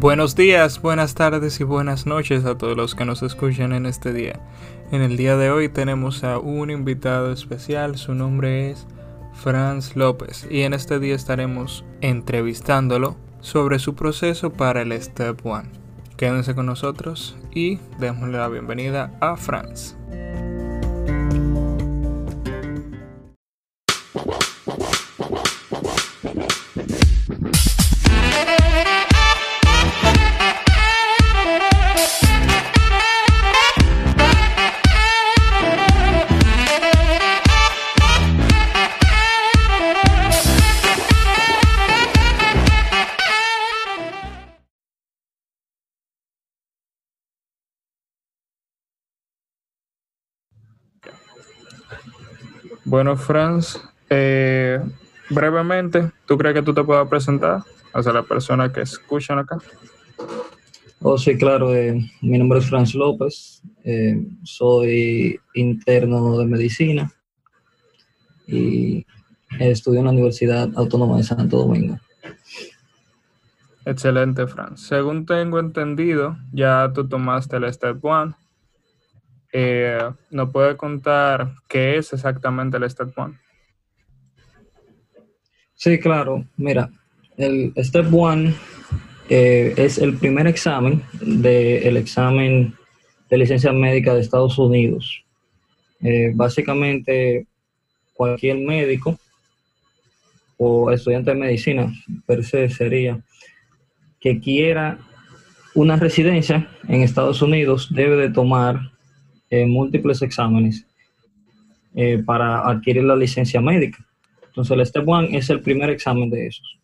Buenos días, buenas tardes y buenas noches a todos los que nos escuchan en este día. En el día de hoy tenemos a un invitado especial, su nombre es Franz López y en este día estaremos entrevistándolo sobre su proceso para el Step One. Quédense con nosotros y démosle la bienvenida a Franz. Bueno, Franz, eh, brevemente, ¿tú crees que tú te puedas presentar hacia la persona que escuchan acá? Oh, sí, claro. Eh, mi nombre es Franz López. Eh, soy interno de medicina y estudio en la Universidad Autónoma de Santo Domingo. Excelente, Franz. Según tengo entendido, ya tú tomaste el Step One eh, ¿Nos puede contar qué es exactamente el Step One? Sí, claro. Mira, el Step One eh, es el primer examen del examen de licencia médica de Estados Unidos. Eh, básicamente, cualquier médico o estudiante de medicina, per se sería, que quiera una residencia en Estados Unidos debe de tomar eh, múltiples exámenes eh, para adquirir la licencia médica. Entonces el Step One es el primer examen de esos.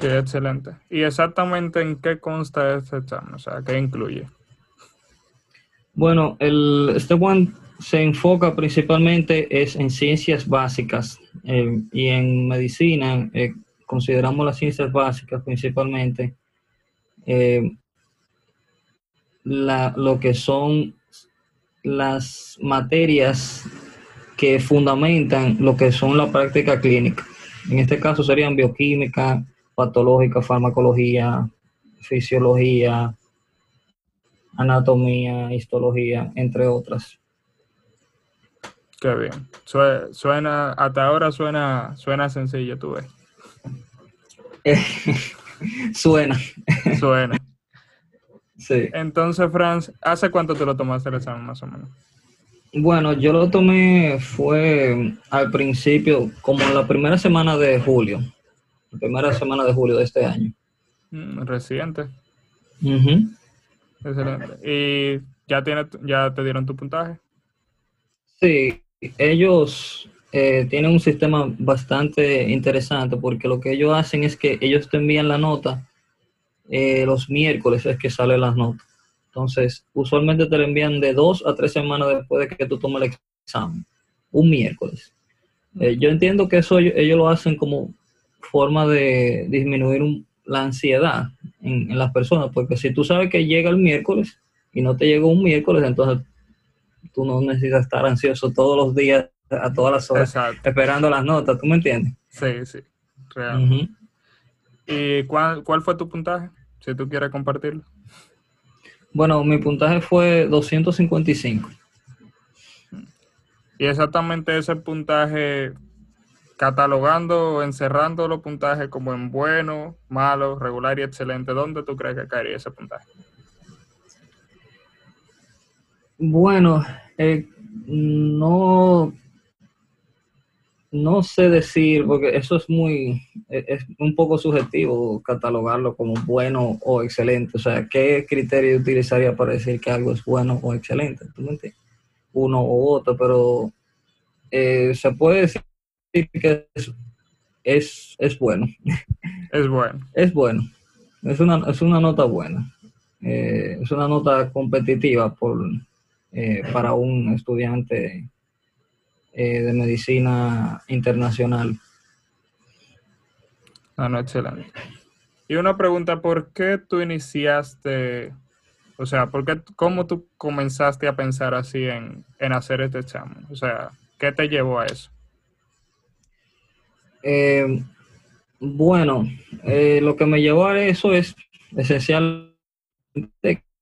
Qué excelente. ¿Y exactamente en qué consta este examen? O sea, ¿qué incluye? Bueno, el Step One se enfoca principalmente es en ciencias básicas eh, y en medicina consideramos las ciencias básicas principalmente lo que son las materias que fundamentan lo que son la práctica clínica. En este caso serían bioquímica, patológica, farmacología, fisiología, anatomía, histología, entre otras. Qué bien. Suena, hasta ahora suena, suena sencillo, tú ves. suena. Suena. Sí. Entonces, Franz, ¿hace cuánto te lo tomaste el examen más o menos? Bueno, yo lo tomé fue al principio, como en la primera semana de julio, la primera semana de julio de este año. Mm, reciente. Excelente. ¿Y ya, tiene, ya te dieron tu puntaje? Sí, ellos eh, tienen un sistema bastante interesante porque lo que ellos hacen es que ellos te envían la nota eh, los miércoles es que salen las notas. Entonces, usualmente te lo envían de dos a tres semanas después de que tú tomes el examen. Un miércoles. Eh, yo entiendo que eso ellos, lo hacen como forma de disminuir la ansiedad en, las personas, porque si tú sabes que llega el miércoles y no te llega un miércoles, entonces tú no necesitas estar ansioso todos los días, a todas las horas, esperando las notas, ¿tú me entiendes? Sí, sí, real. ¿Y cuál, cuál fue tu puntaje? Si tú quieres compartirlo. Bueno, mi puntaje fue 255. Y exactamente ese puntaje, catalogando encerrando los puntajes como en bueno, malo, regular y excelente, ¿dónde tú crees que caería ese puntaje? Bueno, eh, no no sé decir, porque eso es muy, e, es un poco subjetivo catalogarlo como bueno o excelente. O sea, ¿qué criterio utilizaría para decir que algo es bueno o excelente? ¿Tú me entiendes? Uno u otro, pero eh, se puede decir que es, es, bueno. Es bueno. es bueno. Es una, es una nota buena. Eh, es una nota competitiva por, eh, para un estudiante eh, de medicina internacional. Ah, no, excelente. Y una pregunta, ¿por qué tú iniciaste, o sea, ¿por qué, cómo tú comenzaste a pensar así en, hacer este examen? O sea, ¿qué te llevó a eso? Eh, Bueno, eh, lo que me llevó a eso es esencialmente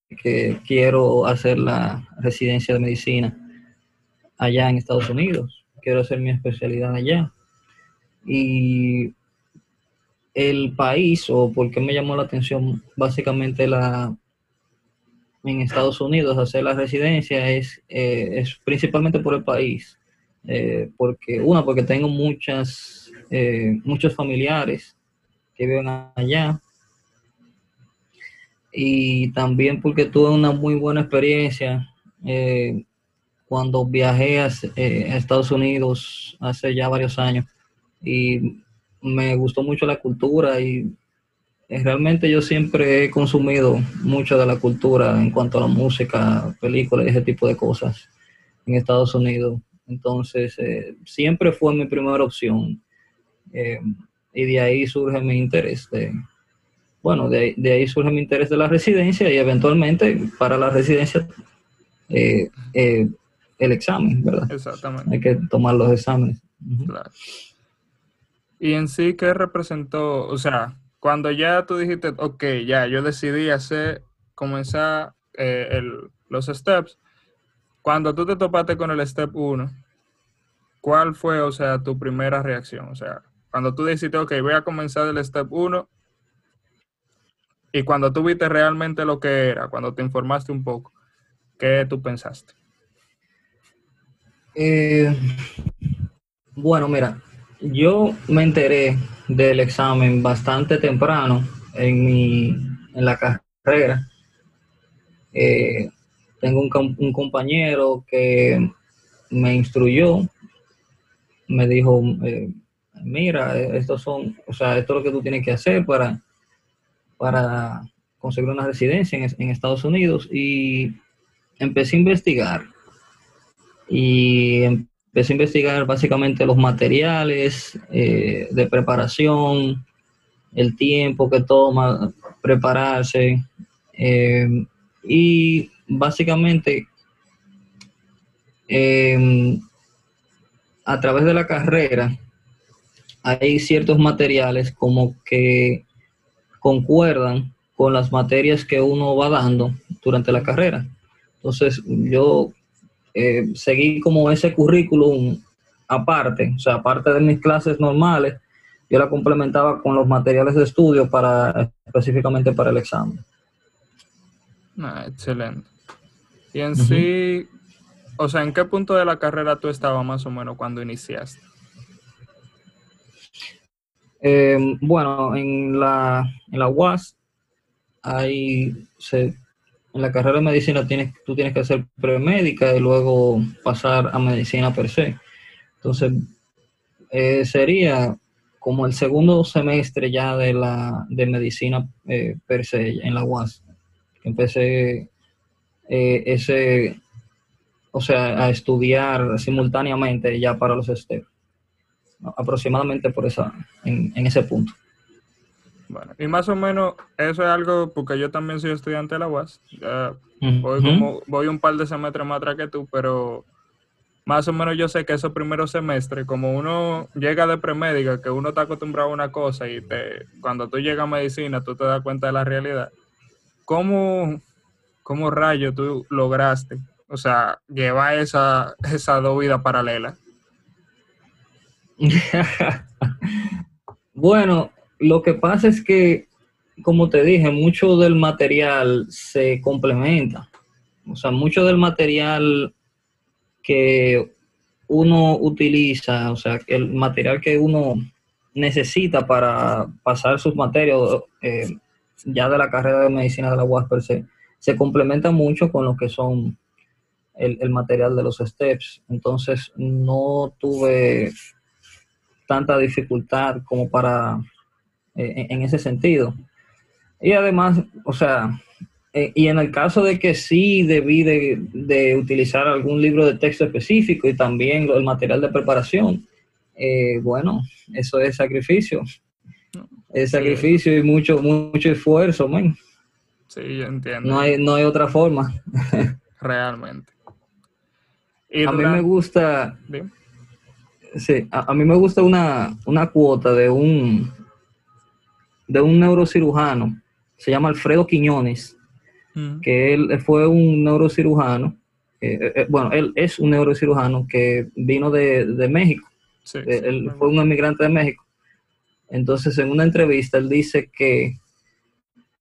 que quiero hacer la residencia de medicina allá en Estados Unidos. Quiero hacer mi especialidad allá. Y el país, o por qué me llamó la atención, básicamente la en Estados Unidos hacer la residencia es, eh, es principalmente por el país. Eh, porque, una, porque tengo muchas, eh, muchos familiares que viven allá. Y también porque tuve una muy buena experiencia cuando viajé a, a Estados Unidos hace ya varios años. Y me gustó mucho la cultura y eh, realmente yo siempre he consumido mucho de la cultura en cuanto a la música, películas, ese tipo de cosas en Estados Unidos. Entonces, eh, siempre fue mi primera opción. Eh, y de ahí surge mi interés de, bueno, de, ahí surge mi interés de la residencia y eventualmente para la residencia el examen, ¿verdad? Exactamente. Hay que tomar los exámenes. Claro. Y en sí, ¿qué representó? O sea, cuando ya tú dijiste, ok, ya, yo decidí hacer, comenzar eh, los steps, cuando tú te topaste con el step 1, ¿cuál fue, o sea, tu primera reacción? O sea, cuando tú decidiste, ok, voy a comenzar el step 1, y cuando tú viste realmente lo que era, cuando te informaste un poco, ¿qué tú pensaste? Eh, bueno, mira, yo me enteré del examen bastante temprano en, mi, en la carrera. Eh, tengo un, compañero que me instruyó, me dijo, eh, mira, estos son, o sea, esto es lo que tú tienes que hacer para, para conseguir una residencia en, en Estados Unidos y empecé a investigar y empecé a investigar básicamente los materiales eh, de preparación, el tiempo que toma prepararse eh, y básicamente em, a través de la carrera hay ciertos materiales como que concuerdan con las materias que uno va dando durante la carrera. Entonces yo eh, seguí como ese currículum aparte, o sea, aparte de mis clases normales, yo la complementaba con los materiales de estudio para específicamente para el examen. Ah, excelente. Y en sí, o sea, ¿en qué punto de la carrera tú estabas más o menos cuando iniciaste? Eh, bueno, en la, en la UAS hay, se, en la carrera de medicina tienes, tú tienes que hacer premédica y luego pasar a medicina per se. Entonces, eh, sería como el segundo semestre ya de la de medicina eh, per se en la UAS. Empecé eh, ese, o sea, a estudiar simultáneamente ya para los STEP. Aproximadamente por esa, en ese punto. Bueno, y más o menos eso es algo, porque yo también soy estudiante de la UAS. voy, como, voy un par de semestres más atrás que tú, pero más o menos yo sé que esos primeros semestres, como uno llega de premédica, que uno está acostumbrado a una cosa y te, cuando tú llegas a medicina tú te das cuenta de la realidad. ¿Cómo, cómo rayo tú lograste, o sea, llevar esa, esa dos vidas paralelas? bueno, lo que pasa es que, como te dije, mucho del material se complementa. O sea, mucho del material que uno utiliza, o sea, el material que uno necesita para pasar sus materias eh, ya de la carrera de medicina de la UAS per se, se complementa mucho con lo que son el, material de los STEPS. Entonces, no tuve tanta dificultad como para eh, en ese sentido. Y además, o sea, eh, y en el caso de que sí debí de, utilizar algún libro de texto específico y también el material de preparación, eh, bueno, eso es sacrificio. Es sacrificio y mucho, mucho esfuerzo, man. Sí, yo entiendo. No hay, no hay otra forma. Realmente. a mí me gusta... Sí, a, mí me gusta una, una cuota de un, de un neurocirujano, se llama Alfredo Quiñones, Mm. que él fue un neurocirujano, eh, eh, bueno, él es un neurocirujano que vino de, de México, Sí, eh, sí, él fue un emigrante de México. Entonces, en una entrevista, él dice que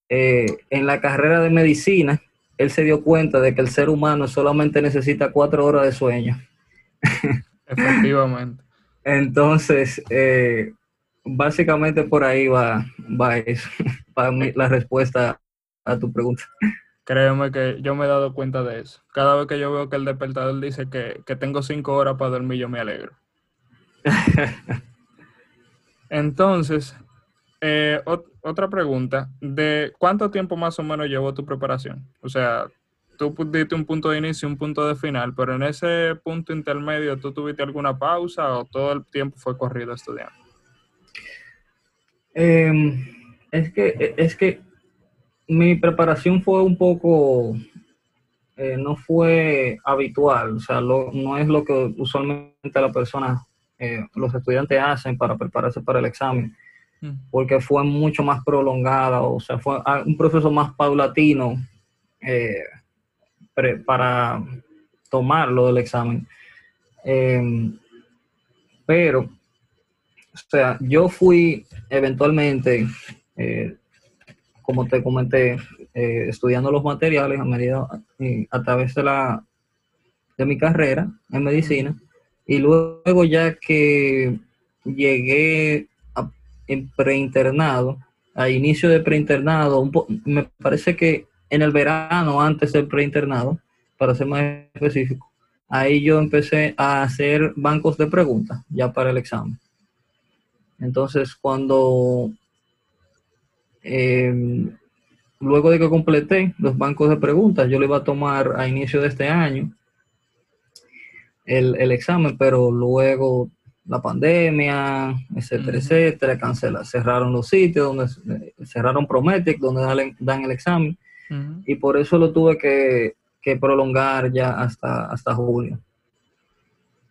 eh, en la carrera de medicina, él se dio cuenta de que el ser humano solamente necesita cuatro horas de sueño. Efectivamente. Entonces, eh, básicamente por ahí va, va eso, mi- la respuesta a tu pregunta. Créeme que yo me he dado cuenta de eso. Cada vez que yo veo que el despertador dice que, que tengo cinco horas para dormir, yo me alegro. Entonces, eh, ot- otra pregunta. ¿De cuánto tiempo más o menos llevó tu preparación? O sea, tú diste un punto de inicio y un punto de final, pero en ese punto intermedio, ¿tú tuviste alguna pausa o todo el tiempo fue corrido estudiando? Eh, es que es que mi preparación fue un poco eh, no fue habitual, o sea, lo- no es lo que usualmente la persona, eh, los estudiantes hacen para prepararse para el examen, Mm, porque fue mucho más prolongada, o sea, fue un proceso más paulatino eh, pre- para tomarlo del examen. Eh, pero, o sea, yo fui eventualmente, eh, como te comenté, eh, estudiando los materiales a medida a través de la de mi carrera en medicina y luego ya que llegué en preinternado, a inicio de preinternado, me parece que en el verano antes del preinternado, para ser más específico, ahí yo empecé a hacer bancos de preguntas ya para el examen. Entonces, cuando eh, luego de que completé los bancos de preguntas, yo lo iba a tomar a inicio de este año el, el examen, pero luego la pandemia, etcétera, etcétera, cancela, cerraron los sitios donde cerraron Prometic, donde dan, dan el examen, y por eso lo tuve que, que prolongar ya hasta, hasta julio.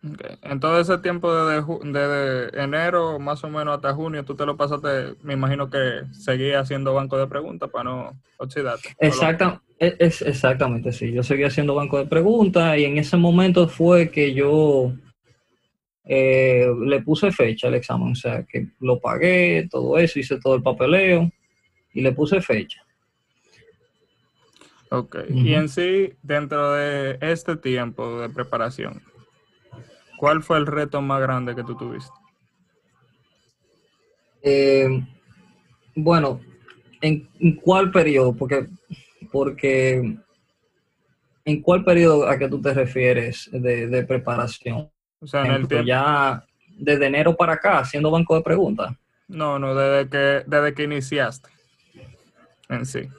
Ok. En todo ese tiempo desde, desde enero más o menos hasta junio, tú te lo pasaste, me imagino que seguías haciendo banco de preguntas para no oxidarte. Exacta, es, es- exactamente, sí. Yo seguía haciendo banco de preguntas y en ese momento fue que yo eh, le puse fecha al examen, o sea, que lo pagué, todo eso, hice todo el papeleo y le puse fecha. Ok. Y en sí, dentro de este tiempo de preparación, ¿cuál fue el reto más grande que tú tuviste? Eh, bueno, ¿en, en cuál periodo? Porque, porque ¿en cuál periodo a que tú te refieres de, de preparación? O sea, en el tiempo... ya desde enero para acá, haciendo banco de preguntas. No, no, desde que, desde que iniciaste. En sí.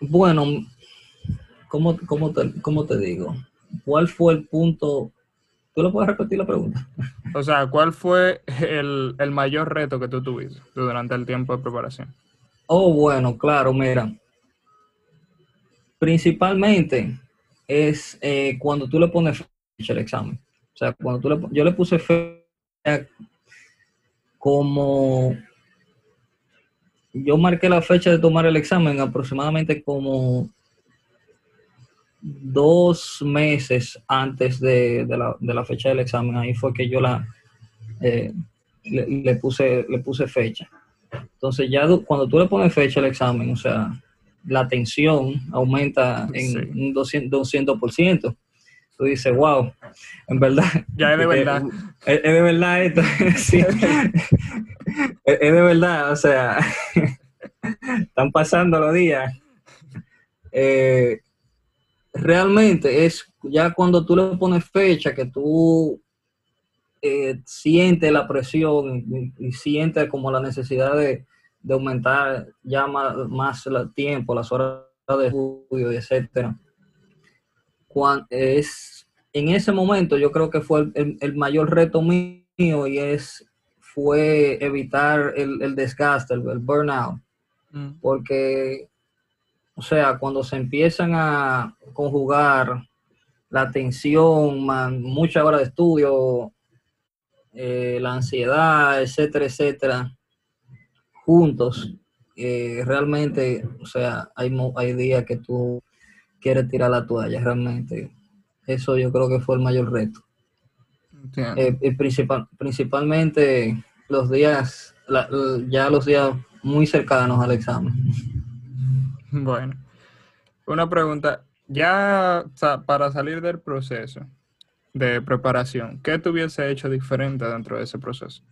Bueno, ¿cómo, cómo, te, cómo te digo? ¿Cuál fue el punto? ¿Tú le puedes repetir la pregunta? O sea, ¿cuál fue el, el mayor reto que tú tuviste durante el tiempo de preparación? Oh, bueno, claro, mira. Principalmente es eh, cuando tú le pones fecha al examen. O sea, cuando tú le, yo le puse fecha como yo marqué la fecha de tomar el examen aproximadamente como dos meses antes de, de la, de la fecha del examen. Ahí fue que yo la eh, le, le puse le puse fecha. Entonces ya cuando tú le pones fecha al examen, o sea, la tensión aumenta en Sí. un 200%. 200%. Tú dices, wow, en verdad. Ya es de verdad. Es, es de verdad esto. sí. es, es de verdad, o sea, están pasando los días. Eh, realmente es ya cuando tú le pones fecha que tú eh, sientes la presión y, y sientes como la necesidad de, de aumentar ya más, más el tiempo, las horas de estudio, etcétera. Cuan- es, en ese momento yo creo que fue el, el- el mayor reto mío y es fue evitar el, el desgaste, el, el burnout Mm, porque, o sea, cuando se empiezan a conjugar la tensión, man, muchas horas de estudio, eh, la ansiedad, etcétera, etcétera, juntos, eh, realmente, o sea, hay, hay días que tú quieres tirar la toalla, realmente. Eso yo creo que fue el mayor reto. Eh, principal, principalmente los días, ya los días muy cercanos al examen. Bueno, una pregunta, ya para salir del proceso de preparación, ¿qué te hubiese hecho diferente dentro de ese proceso?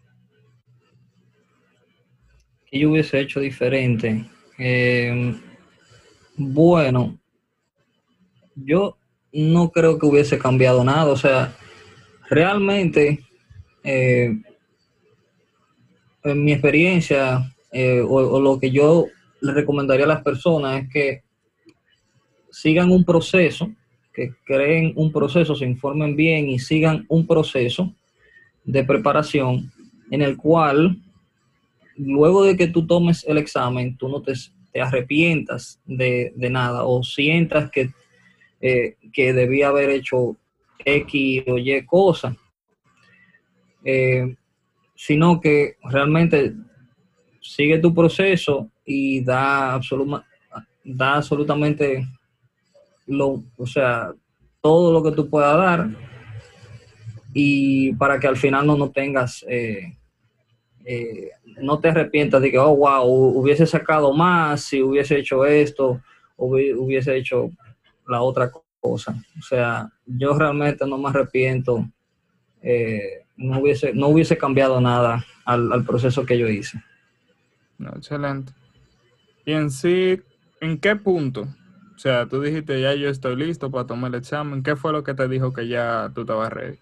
¿Qué yo hubiese hecho diferente? Eh, bueno, yo no creo que hubiese cambiado nada. O sea, realmente, eh, en mi experiencia, eh, o, lo que yo le recomendaría a las personas es que sigan un proceso, que creen un proceso, se informen bien y sigan un proceso de preparación en el cual luego de que tú tomes el examen, tú no te, arrepientas de, nada o sientas que, eh, que debía haber hecho X o Y cosa, eh, sino que realmente sigue tu proceso y da, da absolutamente lo, o sea, todo lo que tú puedas dar y para que al final no, no tengas, eh, eh, no te arrepientas de que, oh, wow, hubiese sacado más si hubiese hecho esto, hubiese hecho la otra cosa. O sea, yo realmente no me arrepiento, eh, no, hubiese, no hubiese cambiado nada al, al proceso que yo hice. Excelente. Y en sí, ¿en qué punto? O sea, tú dijiste ya yo estoy listo para tomar el examen. ¿Qué fue lo que te dijo que ya tú estabas ready?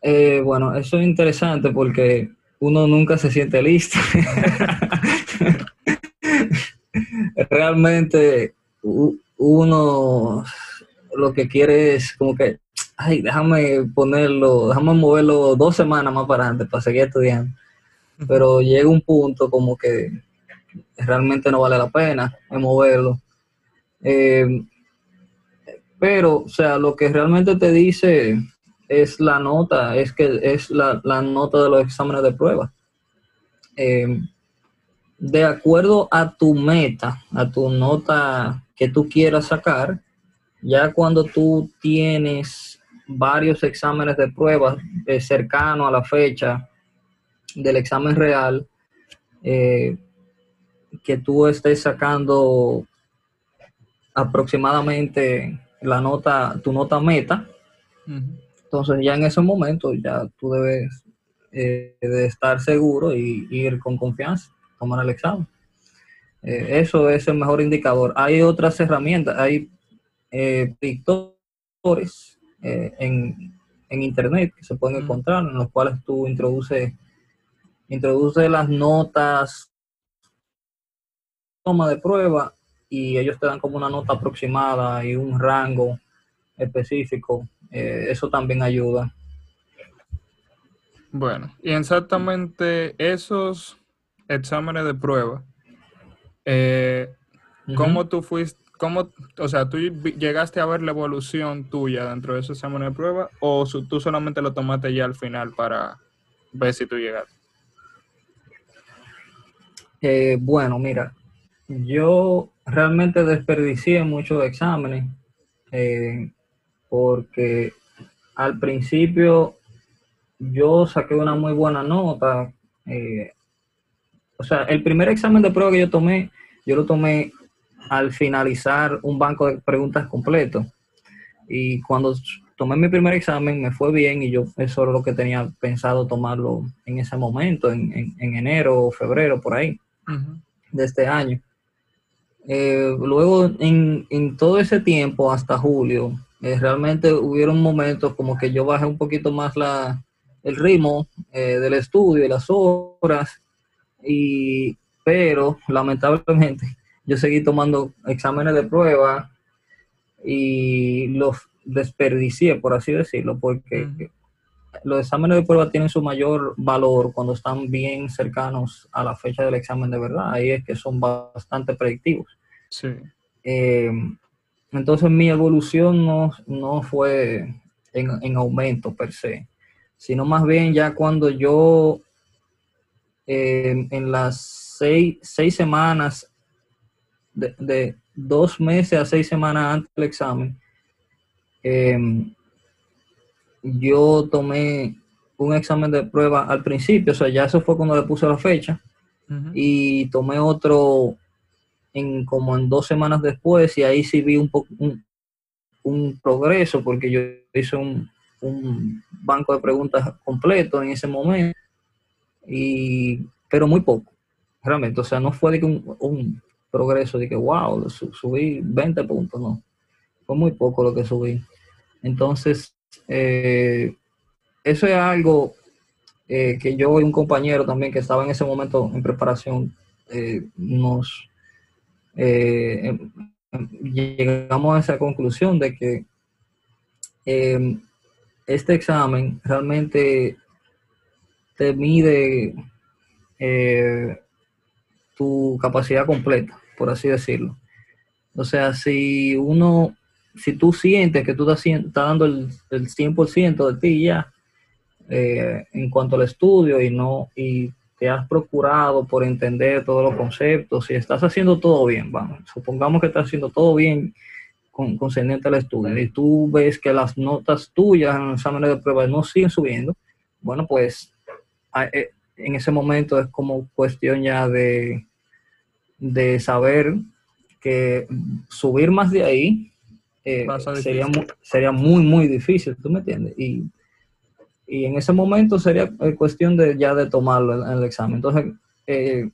Eh, bueno, eso es interesante porque uno nunca se siente listo. Realmente uno lo que quiere es como que, ay, déjame ponerlo, déjame moverlo dos semanas más para adelante para seguir estudiando pero llega un punto como que realmente no vale la pena moverlo. Eh, pero, o sea, lo que realmente te dice es la nota, es que es la, nota de los exámenes de prueba. Eh, de acuerdo a tu meta, a tu nota que tú quieras sacar, ya cuando tú tienes varios exámenes de prueba eh, cercanos a la fecha, del examen real, eh, que tú estés sacando aproximadamente la nota, tu nota meta. Entonces ya en ese momento ya tú debes eh, de estar seguro y, ir con confianza, tomar el examen. Eh, eso es el mejor indicador. Hay otras herramientas, hay eh, en, en, internet que se pueden encontrar, en los cuales tú introduces introduce las notas, toma de prueba y ellos te dan como una nota aproximada y un rango específico. Eh, eso también ayuda. Bueno, y exactamente esos exámenes de prueba, eh, ¿cómo tú fuiste, cómo, o sea, tú llegaste a ver la evolución tuya dentro de esos exámenes de prueba o tú solamente lo tomaste ya al final para ver si tú llegaste? Eh, bueno, mira, yo realmente desperdicié muchos exámenes eh, porque al principio yo saqué una muy buena nota. Eh, o sea, el primer examen de prueba que yo tomé, yo lo tomé al finalizar un banco de preguntas completo. Y cuando tomé mi primer examen me fue bien y yo eso era lo que tenía pensado tomarlo en ese momento, en enero o febrero, por ahí de este año. Eh, luego, en, todo ese tiempo, hasta julio, eh, realmente hubieron momentos como que yo bajé un poquito más la, el ritmo eh, del estudio y las horas, y, pero lamentablemente yo seguí tomando exámenes de prueba y los desperdicié, por así decirlo, porque los exámenes de prueba tienen su mayor valor cuando están bien cercanos a la fecha del examen de verdad. Ahí es que son bastante predictivos. Sí. Eh, entonces mi evolución no, fue en, aumento per se, sino más bien ya cuando yo eh, en las seis, seis semanas, de, de, dos meses a seis semanas antes del examen, eh, yo tomé un examen de prueba al principio, o sea, ya eso fue cuando le puse la fecha, y tomé otro en como en dos semanas después, y ahí sí vi un poco un, un progreso, porque yo hice un, un banco de preguntas completo en ese momento, y, pero muy poco, realmente, o sea, no fue de que un, un progreso de que, wow, su- subí 20 puntos, no, fue muy poco lo que subí. Entonces, eh, eso es algo eh, que yo y un compañero también que estaba en ese momento en preparación, eh, nos em- em- llegamos a esa conclusión de que eh, este examen realmente te mide tu capacidad completa, por así decirlo. O sea, si uno, si tú sientes que tú estás, dando el, el 100% de ti ya, eh, en cuanto al estudio y no y te has procurado por entender todos los conceptos y estás haciendo todo bien, vamos, supongamos que estás haciendo todo bien con, concerniente al estudio y tú ves que las notas tuyas en los exámenes de prueba no siguen subiendo, bueno, pues eh, en ese momento es como cuestión ya de, de saber que subir más de ahí eh, sería, difícil. mu- sería muy, muy difícil, ¿tú me entiendes? Y, y en ese momento sería eh, cuestión de ya de tomarlo en, en el examen. Entonces, eh,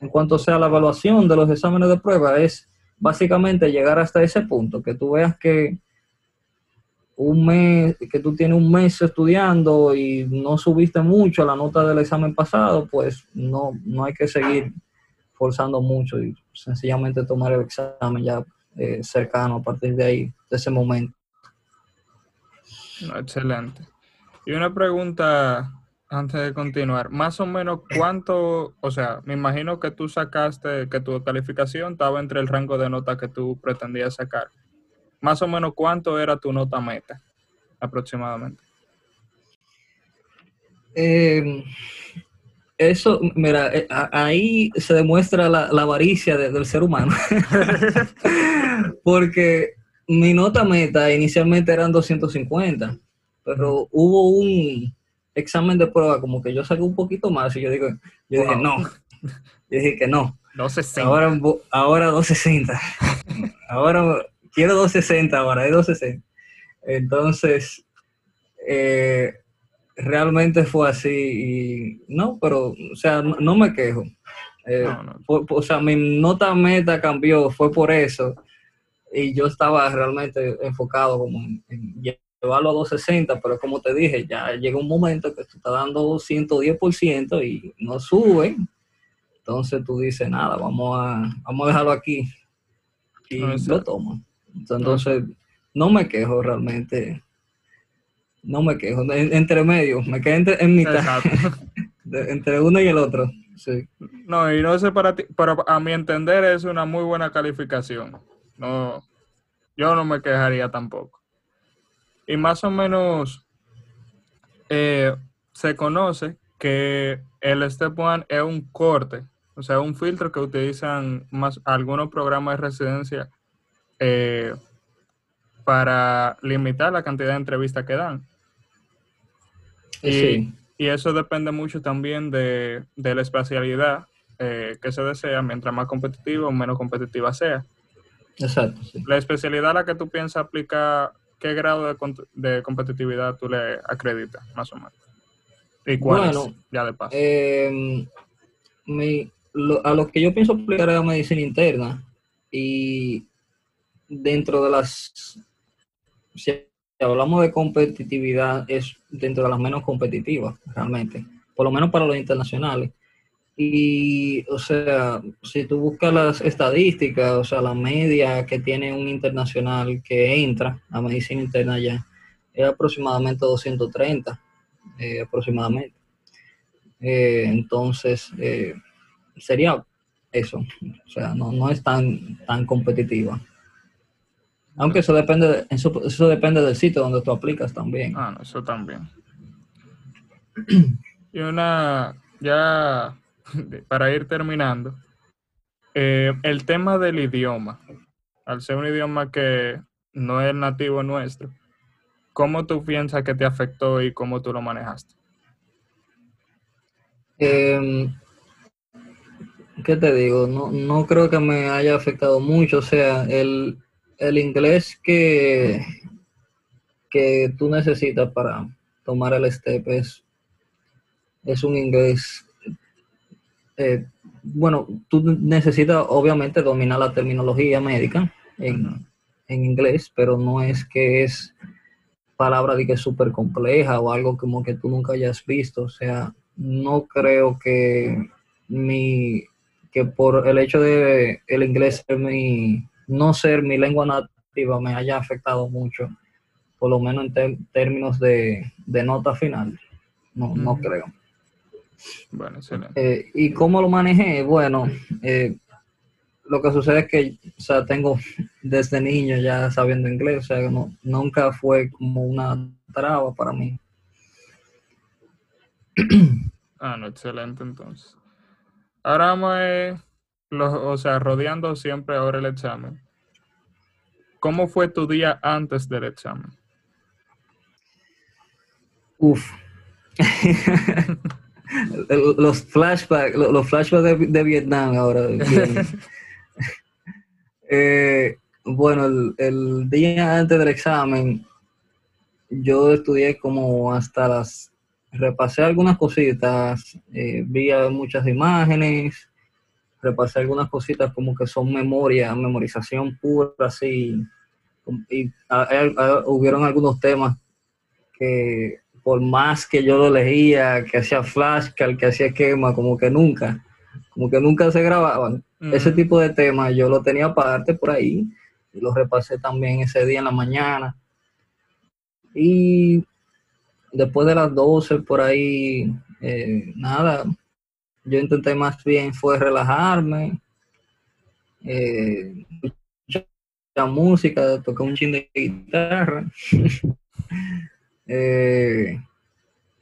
en cuanto sea la evaluación de los exámenes de prueba, es básicamente llegar hasta ese punto, que tú veas que un mes, que tú tienes un mes estudiando y no subiste mucho a la nota del examen pasado, pues no, no hay que seguir forzando mucho y sencillamente tomar el examen ya eh, cercano a partir de ahí, de ese momento. No, excelente. Y una pregunta antes de continuar. Más o menos cuánto, o sea, me imagino que tú sacaste, que tu calificación estaba entre el rango de nota que tú pretendías sacar. Más o menos cuánto era tu nota meta, aproximadamente. Eh, eso, mira, eh, ahí se demuestra la, la avaricia de- del ser humano. Porque mi nota meta inicialmente eran 250, pero hubo un examen de prueba como que yo saqué un poquito más y yo digo, yo dije no, yo dije que no, 260. ahora, ahora 260, ahora quiero 260, ahora es 260. Entonces, eh, realmente fue así y no, pero, o sea, no, no me quejo. Eh, No, no. por- por- o sea, mi nota meta cambió, fue por eso. Y yo estaba realmente enfocado como en, en llevarlo a 260, pero como te dije, ya llega un momento que tú estás dando 110% y no sube. Entonces tú dices, nada, vamos a, vamos a dejarlo aquí. Y No, lo tomo. Entonces, no me quejo realmente. No me quejo. En- entre medio, me quedé entre- en mitad. Exacto. de- entre uno y el otro. Sí. No, y no sé para ti, pero a mi entender es una muy buena calificación. No, yo no me quejaría tampoco. Y más o menos eh, se conoce que el Step One es un corte, o sea, un filtro que utilizan más algunos programas de residencia eh, para limitar la cantidad de entrevistas que dan. Y, Sí. y eso depende mucho también de, de la especialidad eh, que se desea, mientras más competitiva o menos competitiva sea. Exacto, sí. La especialidad a la que tú piensas aplicar, ¿qué grado de, de competitividad tú le acreditas, más o menos? ¿Y cuáles? Bueno, ya de paso. Eh, mi- lo- a lo que yo pienso aplicar es la medicina interna y dentro de las, si hablamos de competitividad, es dentro de las menos competitivas, realmente, por lo menos para los internacionales. Y, o sea, si tú buscas las estadísticas, o sea, la media que tiene un internacional que entra a medicina interna ya, es aproximadamente 230, eh, aproximadamente. Eh, entonces, eh, sería eso. O sea, no, no es tan, tan competitiva. Aunque eso depende, de- eso, eso depende del sitio donde tú aplicas también. Ah, no, eso también. Y una, ya para ir terminando, eh, el tema del idioma, al ser un idioma que no es nativo nuestro, ¿cómo tú piensas que te afectó y cómo tú lo manejaste? Em, ¿Qué te digo? No, no creo que me haya afectado mucho. O sea, el, el inglés que, que tú necesitas para tomar el step es, es un inglés. Eh, bueno, tú necesitas obviamente dominar la terminología médica en, en inglés, pero no es que es palabra de que es súper compleja o algo como que tú nunca hayas visto. O sea, no creo que mi que por el hecho de el inglés ser mi, no ser mi lengua nativa me haya afectado mucho, por lo menos en términos de, nota final. No, no creo. Bueno, excelente. Eh, ¿Y cómo lo manejé? Bueno, eh, lo que sucede es que, o sea, tengo desde niño ya sabiendo inglés, o sea, no, nunca fue como una traba para mí. Ah, no, excelente entonces. Ahora vamos a, o sea, rodeando siempre ahora el examen. ¿Cómo fue tu día antes del examen? Uf. los flashbacks, los flashbacks de, Vietnam ahora. Eh, bueno, el, el, día antes del examen, yo estudié como hasta las repasé algunas cositas, eh, vi muchas imágenes, repasé algunas cositas como que son memoria, memorización pura, así. Y hubieron algunos temas que por más que yo lo leía, que hacía flashcard, que hacía quema, como que nunca, como que nunca se grababan. Ese tipo de temas yo lo tenía aparte por ahí y lo repasé también ese día en la mañana. Y después de las 12 por ahí, eh, nada, yo intenté más bien fue relajarme, eh, la música, toqué un chin de guitarra eh,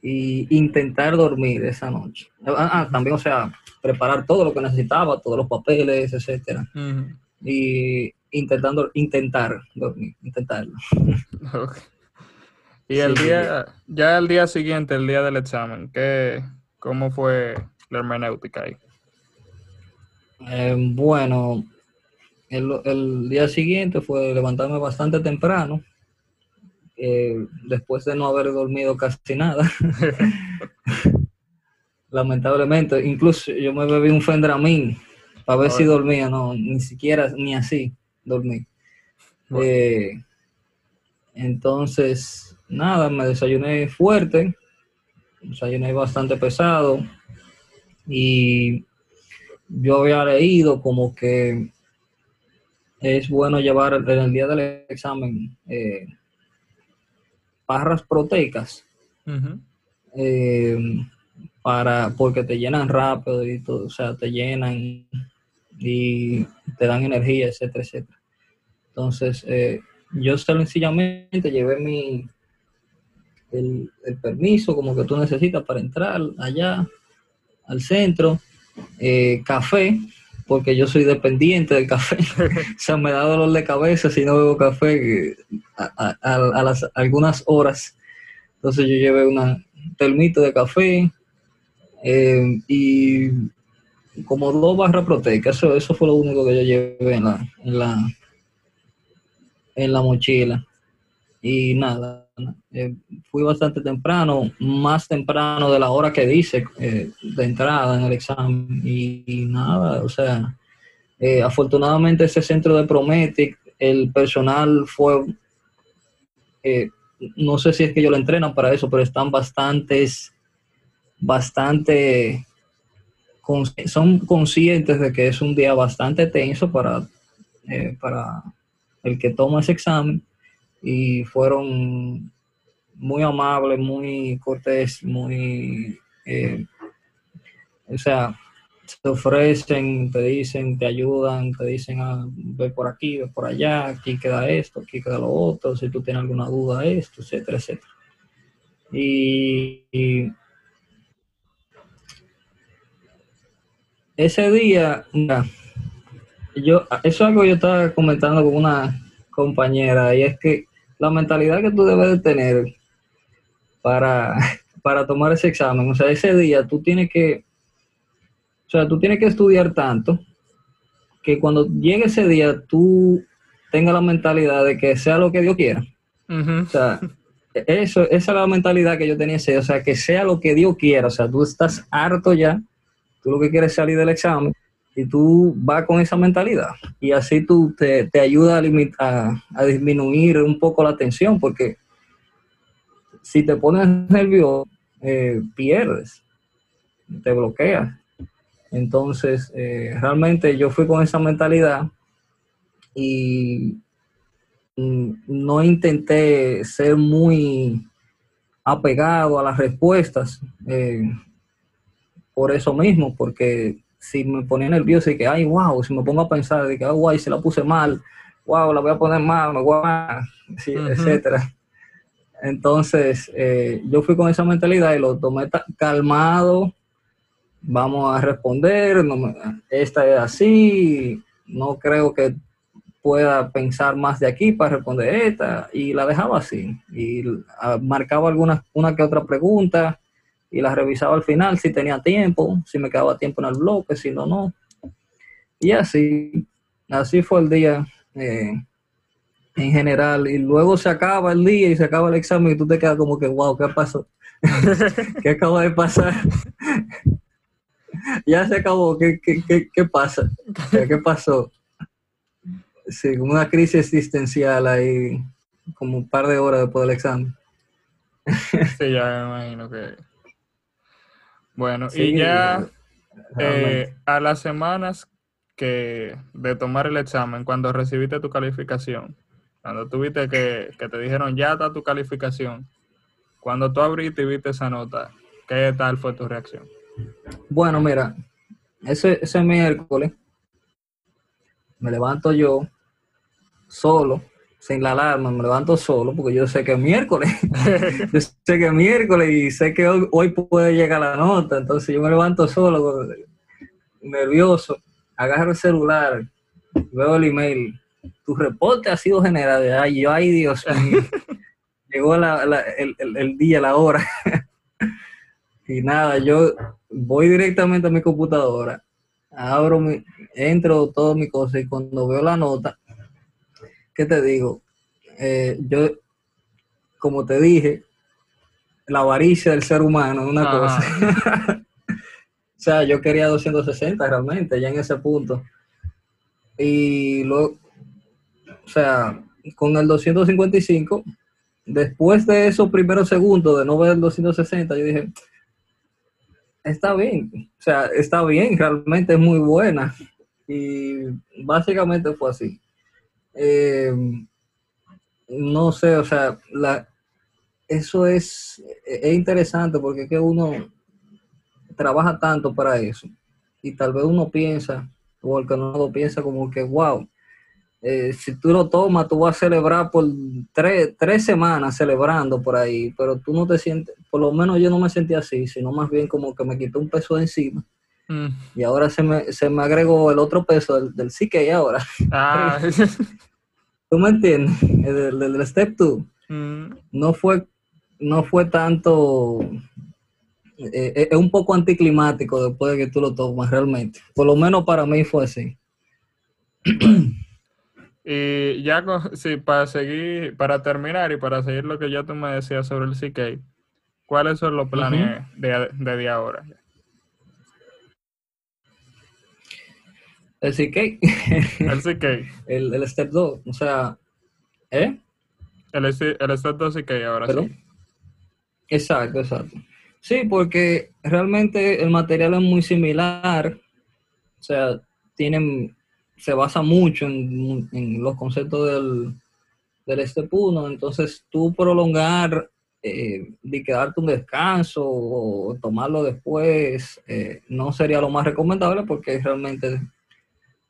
y intentar dormir esa noche. Ah, ah, también, o sea, preparar todo lo que necesitaba, todos los papeles, etcétera. Y intentando, intentar dormir, intentarlo. Y el día, ya el día siguiente, el día del examen, ¿qué, ¿cómo fue la hermenéutica ahí? Eh, bueno, el, día siguiente fue levantarme bastante temprano, eh, después de no haber dormido casi nada. Lamentablemente, incluso yo me bebí un Fendramín para ver si dormía, no, ni siquiera, ni así dormí. Eh, entonces, nada, me desayuné fuerte, desayuné bastante pesado y yo había leído como que es bueno llevar en el día del examen eh, barras proteicas eh, para porque te llenan rápido y todo, o sea, te llenan y te dan energía, etcétera, etcétera. Entonces, eh, yo sencillamente llevé mi, el, permiso como que tú necesitas para entrar allá al centro, eh, café, porque yo soy dependiente del café, o sea, me da dolor de cabeza si no bebo café eh, a, las, algunas horas. Entonces yo llevé una termito de café eh, y como dos barras proteicas, eso, eso fue lo único que yo llevé en la, en la, en la mochila. Y nada, eh, fui bastante temprano, más temprano de la hora que dice eh, de entrada en el examen. Y, nada, o sea, eh, afortunadamente ese centro de Prometic, el personal fue, no sé si es que yo lo entrenan para eso, pero están bastantes, bastante, son conscientes de que es un día bastante tenso para, para el que toma ese examen y fueron muy amables, muy cortés, muy, eh, o sea, te ofrecen, te dicen, te ayudan, te dicen, ah, ve por aquí, ve por allá, aquí queda esto, aquí queda lo otro, si tú tienes alguna duda, esto, etcétera, etcétera. Y, ese día, yo, eso es algo que yo estaba comentando con una compañera, y es que la mentalidad que tú debes de tener para, para tomar ese examen, o sea, ese día tú tienes que, o sea, tú tienes que estudiar tanto que cuando llegue ese día tú tengas la mentalidad de que sea lo que Dios quiera. O sea, eso, esa es la mentalidad que yo tenía ese, o sea, que sea lo que Dios quiera, o sea, tú estás harto ya, tú lo que quieres es salir del examen y tú vas con esa mentalidad y así tú te, te ayuda a, a, disminuir un poco la tensión porque si te pones nervioso, eh, pierdes, te bloqueas. Entonces, eh, realmente yo fui con esa mentalidad y mm, no intenté ser muy apegado a las respuestas eh, por eso mismo, porque si me ponía nervioso y que, ay, wow, si me pongo a pensar de que, ay, guay, se la puse mal, wow, la voy a poner mal, etcétera. Entonces, eh, yo fui con esa mentalidad y lo tomé calmado, vamos a responder, no esta es así, no creo que pueda pensar más de aquí para responder esta, y la dejaba así, y ah, marcaba alguna, una que otra pregunta, y la revisaba al final si tenía tiempo, si me quedaba tiempo en el bloque, si no, no. Y así, así fue el día eh, en general, y luego se acaba el día y se acaba el examen y tú te quedas como que, wow, ¿qué pasó? ¿Qué acaba de pasar? ya se acabó, ¿qué, qué, qué, pasa? ¿Qué pasó? Sí, como una crisis existencial ahí, como un par de horas después del examen. Sí, ya me imagino que... Bueno, y ya eh, a las semanas que de tomar el examen, cuando recibiste tu calificación, cuando tuviste que, que te dijeron ya está tu calificación, cuando tú abriste y viste esa nota, ¿qué tal fue tu reacción? Bueno, mira, ese, ese miércoles me levanto yo solo, sin la alarma, me levanto solo porque yo sé que es miércoles. yo sé que es miércoles y sé que hoy, puede llegar la nota. Entonces yo me levanto solo, nervioso, agarro el celular, veo el email. Tu reporte ha sido generado. Ay, yo, ay, Dios mío. Llegó el, el día, la hora. y nada, yo voy directamente a mi computadora, abro mi, entro todo mi cosa y cuando veo la nota, ¿qué te digo? Eh, yo, como te dije, la avaricia del ser humano es una cosa. o sea, yo quería 260 realmente, ya en ese punto. Y luego, o sea, con el 255, después de esos primeros segundos de no ver el 260, yo dije, está bien, o sea, está bien, realmente es muy buena. Y básicamente fue así. Eh, no sé, o sea, la, eso es, es interesante porque es que uno trabaja tanto para eso y tal vez uno piensa, o el que no lo piensa como que, wow, eh, si tú lo tomas, tú vas a celebrar por tres, tres, semanas celebrando por ahí, pero tú no te sientes, por lo menos yo no me sentí así, sino más bien como que me quitó un peso de encima. Mm. Y ahora se me, se me agregó el otro peso del, del y ahora. Ah. ¿Tú me entiendes? El del, Step 2. Mm. No fue, no fue tanto... Eh, eh, es un poco anticlimático después de que tú lo tomas realmente. Por lo menos para mí fue así. Y ya, sí, para seguir, para terminar y para seguir lo que ya tú me decías sobre el CK, ¿cuáles son los planes de, de, ahora? El CK. El CK. el, Step 2, o sea, ¿eh? El, el Step 2 CK ahora sí. Exacto, exacto. Sí, porque realmente el material es muy similar, o sea, tienen se basa mucho en, los conceptos del, del Step 1, entonces tú prolongar, eh, de quedarte un descanso o tomarlo después, eh, no sería lo más recomendable porque realmente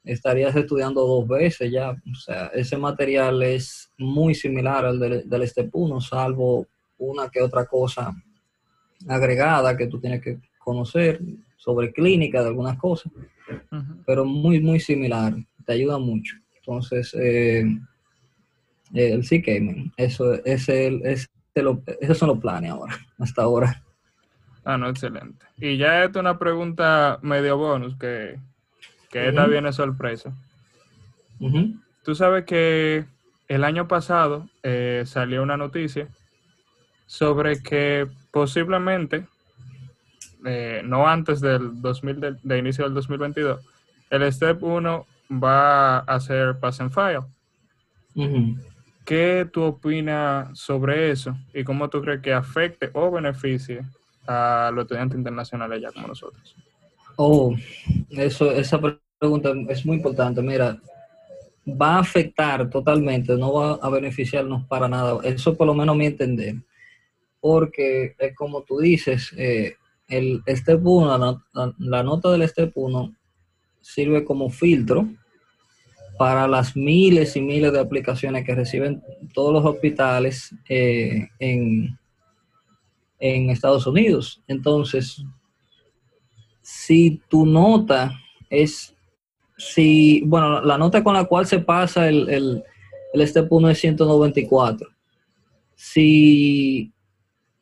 estarías estudiando dos veces ya, o sea, ese material es muy similar al del, del Step 1, salvo una que otra cosa agregada que tú tienes que conocer sobre clínica de algunas cosas pero muy, muy similar, te ayuda mucho. Entonces, eh, el CK, eso es el, es esos son los planes ahora, hasta ahora. Ah, no, excelente. Y ya es una pregunta medio bonus que, que esta viene sorpresa. Tú sabes que el año pasado eh, salió una noticia sobre que posiblemente, eh, no antes del 2000, de, inicio del 2022, el Step 1 va a ser Pass and File. ¿Qué tú opinas sobre eso y cómo tú crees que afecte o beneficie a los estudiantes internacionales ya como nosotros? Oh, eso, esa pregunta es muy importante. Mira, va a afectar totalmente, no va a beneficiarnos para nada. Eso por lo menos mi entender. Porque es como tú dices, eh, el Step 1, la, nota del Step 1 sirve como filtro para las miles y miles de aplicaciones que reciben todos los hospitales eh, en, en Estados Unidos. Entonces, si tu nota es, si, bueno, la nota con la cual se pasa el, el, el Step 1 es 194. Si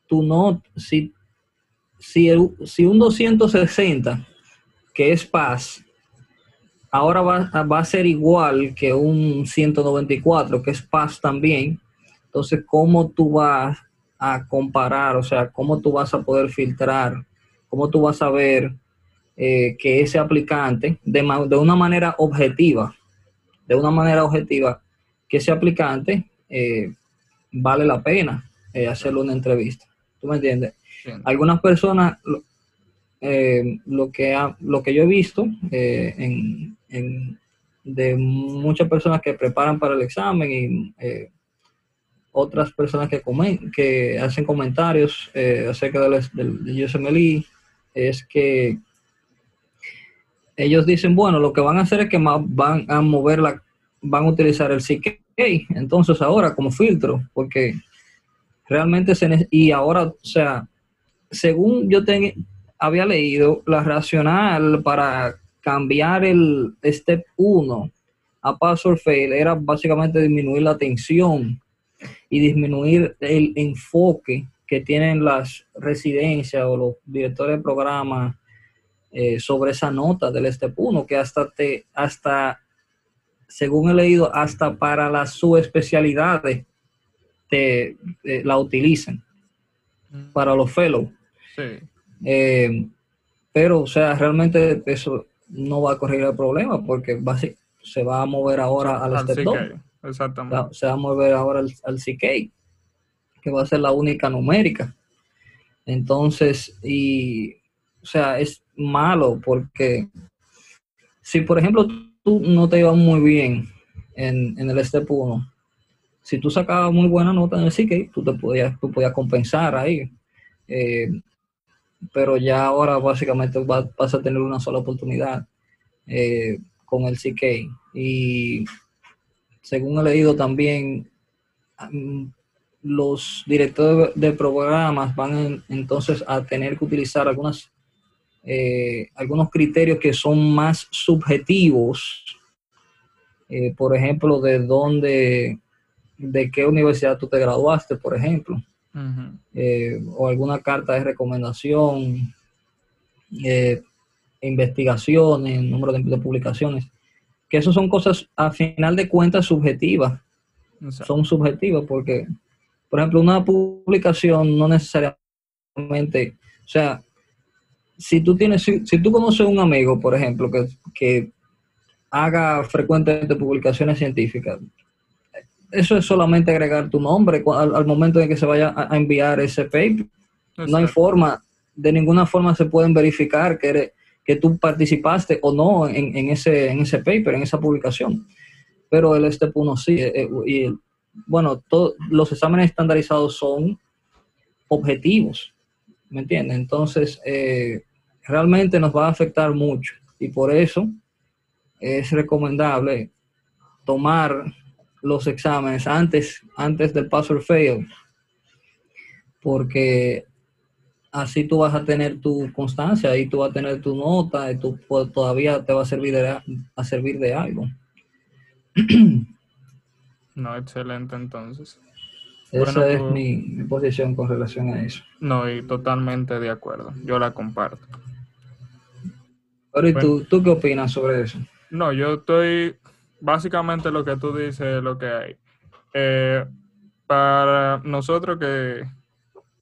tu nota, si, si, si un 260, que es paz, ahora va, a ser igual que un 194, que es paz también. Entonces, ¿cómo tú vas a comparar? O sea, ¿cómo tú vas a poder filtrar? ¿Cómo tú vas a ver eh, que ese aplicante, de, de, una manera objetiva, de una manera objetiva, que ese aplicante eh, vale la pena eh, hacerle una entrevista? ¿Tú me entiendes? Algunas personas eh, lo, que lo que yo he visto eh, en, de muchas personas que preparan para el examen y eh, otras personas que, comen, que hacen comentarios acerca del, del USMLE es que ellos dicen, bueno, lo que van a hacer es que van a mover la, van a utilizar el CK, entonces ahora como filtro, porque realmente se y ahora, o sea, según yo tengo, había leído, la racional para cambiar el step 1 a password fail era básicamente disminuir la tensión y disminuir el enfoque que tienen las residencias o los directores de programa eh, sobre esa nota del step 1 que hasta te hasta según he leído hasta para las subespecialidades te, eh, la utilizan mm. para los fellows sí. Eh, pero, o sea, realmente eso no va a corregir el problema porque se va a mover ahora al, step 2. Exactamente. Se va a mover ahora al, al, CK, que va a ser la única numérica. Entonces, y, o sea, es malo porque si, por ejemplo, tú no te ibas muy bien en, en el step 1, si tú sacabas muy buena nota en el CK, tú te podías, tú podías compensar ahí. Eh, pero ya ahora básicamente vas a tener una sola oportunidad eh, con el CK. Y según he leído también, los directores de programas van entonces a tener que utilizar algunas, eh, algunos criterios que son más subjetivos. Eh, por ejemplo, de dónde, de qué universidad tú te graduaste, por ejemplo. Eh, o alguna carta de recomendación, investigaciones, número de, publicaciones, que eso son cosas a final de cuentas subjetivas, son subjetivas porque, por ejemplo, una publicación no necesariamente, o sea, si tú tienes, si, tú conoces un amigo, por ejemplo, que, que haga frecuentemente publicaciones científicas, eso es solamente agregar tu nombre al, momento en que se vaya a, enviar ese paper. No hay forma, de ninguna forma se pueden verificar que, que tú participaste o no en, ese, en ese paper, en esa publicación. Pero el Step 1 sí. Eh, eh, y, bueno, los exámenes estandarizados son objetivos, ¿me entiendes? Entonces, eh, realmente nos va a afectar mucho y por eso es recomendable tomar los exámenes antes, antes del pass or fail, porque así tú vas a tener tu constancia, ahí tú vas a tener tu nota, y tú pues, todavía te va a servir de, a servir de algo. No, excelente entonces. Esa es pues mi, posición con relación a eso. No, y totalmente de acuerdo. Yo la comparto. Pero ¿y tú, tú qué opinas sobre eso? No, yo estoy básicamente lo que tú dices, lo que hay. Eh, para nosotros que,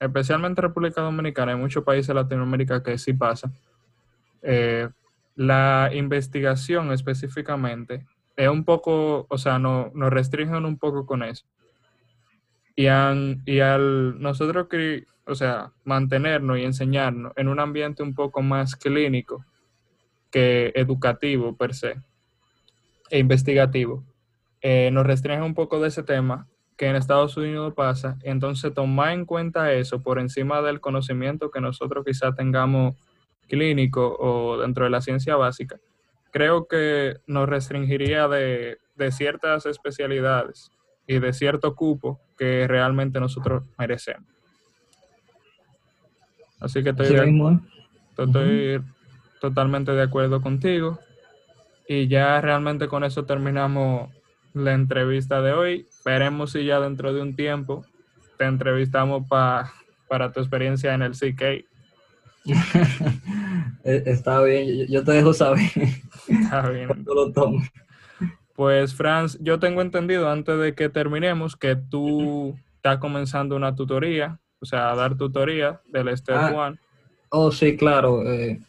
especialmente República Dominicana, hay muchos países de Latinoamérica que sí pasa, eh, la investigación específicamente es un poco, o sea, no, nos restringen un poco con eso. Y, y al nosotros, o sea, mantenernos y enseñarnos en un ambiente un poco más clínico que educativo per se, e investigativo, eh, nos restringe un poco de ese tema que en Estados Unidos pasa, entonces tomar en cuenta eso por encima del conocimiento que nosotros quizá tengamos clínico o dentro de la ciencia básica, creo que nos restringiría de, ciertas especialidades y de cierto cupo que realmente nosotros merecemos. Así que estoy, estoy totalmente de acuerdo contigo. Y ya realmente con eso terminamos la entrevista de hoy. Veremos si ya dentro de un tiempo te entrevistamos para tu experiencia en el CK. E, está bien, yo te dejo saber. Está bien. Pues Franz, yo tengo entendido antes de que terminemos que tú estás comenzando una tutoría, o sea, a dar tutoría del Step ah, One. Oh, sí, claro. Eh,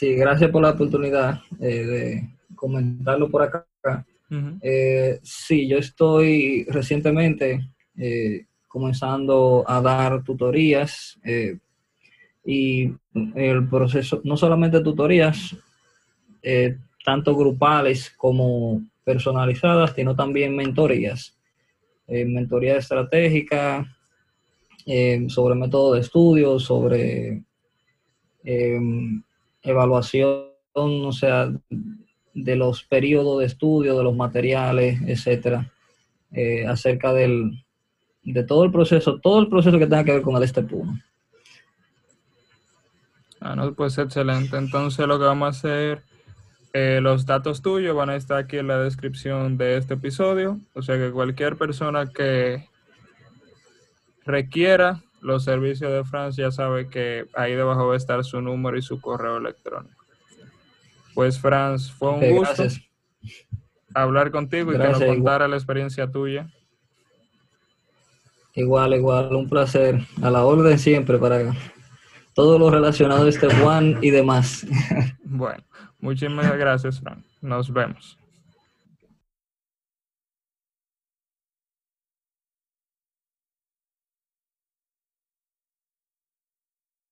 Sí, gracias por la oportunidad eh, de comentarlo por acá. Eh, sí, yo estoy recientemente eh, comenzando a dar tutorías y el proceso, no solamente tutorías, tanto grupales como personalizadas, sino también mentorías. mentoría estratégica sobre método de estudio, sobre evaluación, o sea, de los periodos de estudio, de los materiales, etcétera, eh, acerca del, de todo el proceso, todo el proceso que tenga que ver con el este Ah, no, pues excelente. Entonces lo que vamos a hacer, eh, los datos tuyos van a estar aquí en la descripción de este episodio. O sea que cualquier persona que requiera los servicios de Francia, ya sabe que ahí debajo va a estar su número y su correo electrónico. Pues Franz, fue un gusto hablar contigo y que nos contara la experiencia tuya. Igual, igual, un placer. A la orden siempre para todo lo relacionado a este Juan y demás. Bueno, muchísimas gracias, Franz. Nos vemos.